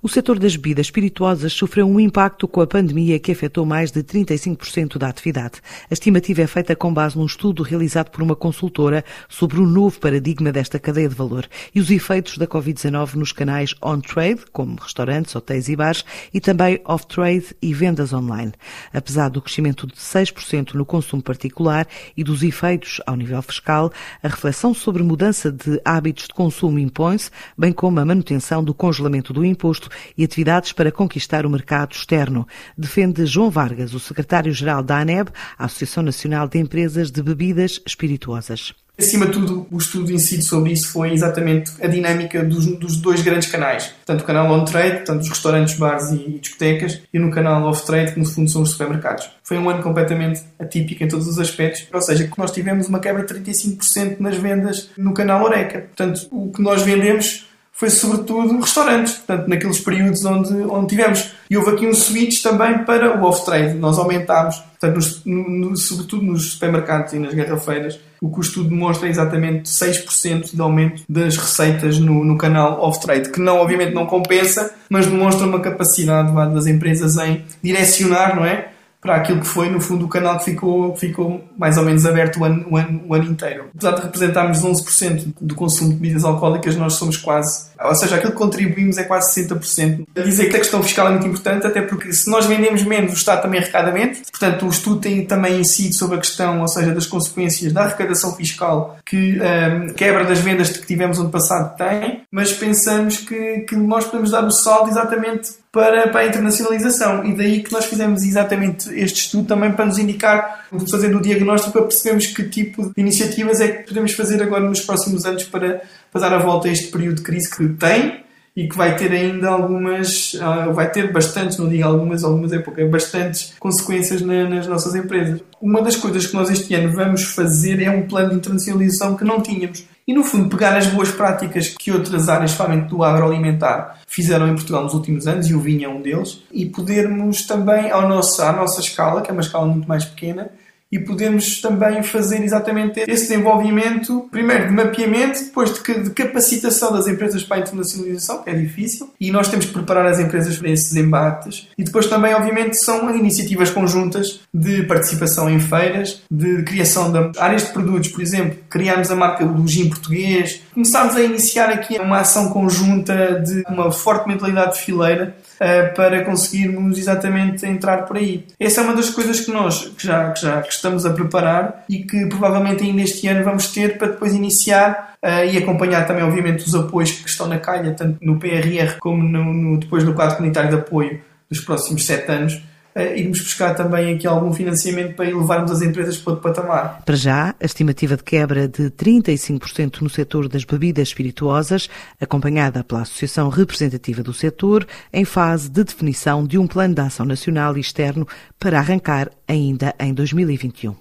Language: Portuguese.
O setor das bebidas espirituosas sofreu um impacto com a pandemia que afetou mais de 35% da atividade. A estimativa é feita com base num estudo realizado por uma consultora sobre o novo paradigma desta cadeia de valor e os efeitos da Covid-19 nos canais on-trade, como restaurantes, hotéis e bares, e também off-trade e vendas online. Apesar do crescimento de 6% no consumo particular e dos efeitos ao nível fiscal, a reflexão sobre mudança de hábitos de consumo impõe-se, bem como a manutenção do congelamento do imposto e atividades para conquistar o mercado externo, defende João Vargas, o secretário-geral da ANEB, a Associação Nacional de Empresas de Bebidas Espirituosas. Acima de tudo, o estudo incide sobre isso foi exatamente a dinâmica dos, dos dois grandes canais. Tanto o canal on-trade, portanto os restaurantes, bares e discotecas, e no canal off-trade, que no fundo são os supermercados. Foi um ano completamente atípico em todos os aspectos, ou seja, nós tivemos uma quebra de 35% nas vendas no canal Oreca. Portanto, o que nós vendemos foi sobretudo restaurantes, portanto, naqueles períodos onde, onde tivemos. E houve aqui um switch também para o off-trade. Nós aumentámos, portanto, nos, no, sobretudo nos supermercados e nas garrafeiras, o que o estudo demonstra é exatamente 6% de aumento das receitas no, no canal off-trade, que não, obviamente não compensa, mas demonstra uma capacidade das empresas em direcionar, não é? Para aquilo que foi, no fundo, o canal que ficou, ficou mais ou menos aberto o ano, o, ano, o ano inteiro. Apesar de representarmos 11% do consumo de bebidas alcoólicas, nós somos quase, ou seja, aquilo que contribuímos é quase 60%. A dizer que a questão fiscal é muito importante, até porque se nós vendemos menos, o Estado também arrecada menos. Portanto, o estudo tem, também incide sobre a questão, ou seja, das consequências da arrecadação fiscal que um, quebra das vendas que tivemos ano passado tem, mas pensamos que, que nós podemos dar o saldo exatamente para, para a internacionalização. E daí que nós fizemos exatamente este estudo também para nos indicar, fazendo o diagnóstico, para percebermos que tipo de iniciativas é que podemos fazer agora nos próximos anos para, para dar a volta a este período de crise que tem e que vai ter ainda algumas, uh, vai ter bastantes, não digo algumas, algumas é pouco, é bastantes consequências na, nas nossas empresas. Uma das coisas que nós este ano vamos fazer é um plano de internacionalização que não tínhamos. E, no fundo, pegar as boas práticas que outras áreas, especialmente do agroalimentar, fizeram em Portugal nos últimos anos, e o vinho é um deles, e podermos também, ao nosso, à nossa escala, que é uma escala muito mais pequena, e podemos também fazer exatamente esse desenvolvimento, primeiro de mapeamento, depois de, capacitação das empresas para a internacionalização, que é difícil, e nós temos que preparar as empresas para esses embates, e depois também, obviamente, são iniciativas conjuntas de participação em feiras, de criação de áreas de produtos, por exemplo, criámos a marca do gin português, começámos a iniciar aqui uma ação conjunta de uma forte mentalidade de fileira, uh, para conseguirmos exatamente entrar por aí. Essa é uma das coisas que nós que já, que já que estamos a preparar e que provavelmente ainda este ano vamos ter para depois iniciar uh, e acompanhar também, obviamente, os apoios que estão na calha, tanto no PRR como no, no depois no quadro comunitário de apoio dos próximos sete anos irmos buscar também aqui algum financiamento para elevarmos as empresas para outro patamar. Para já, a estimativa de quebra de 35% no setor das bebidas espirituosas, acompanhada pela Associação Representativa do Setor, em fase de definição de um plano de ação nacional e externo para arrancar ainda em 2021.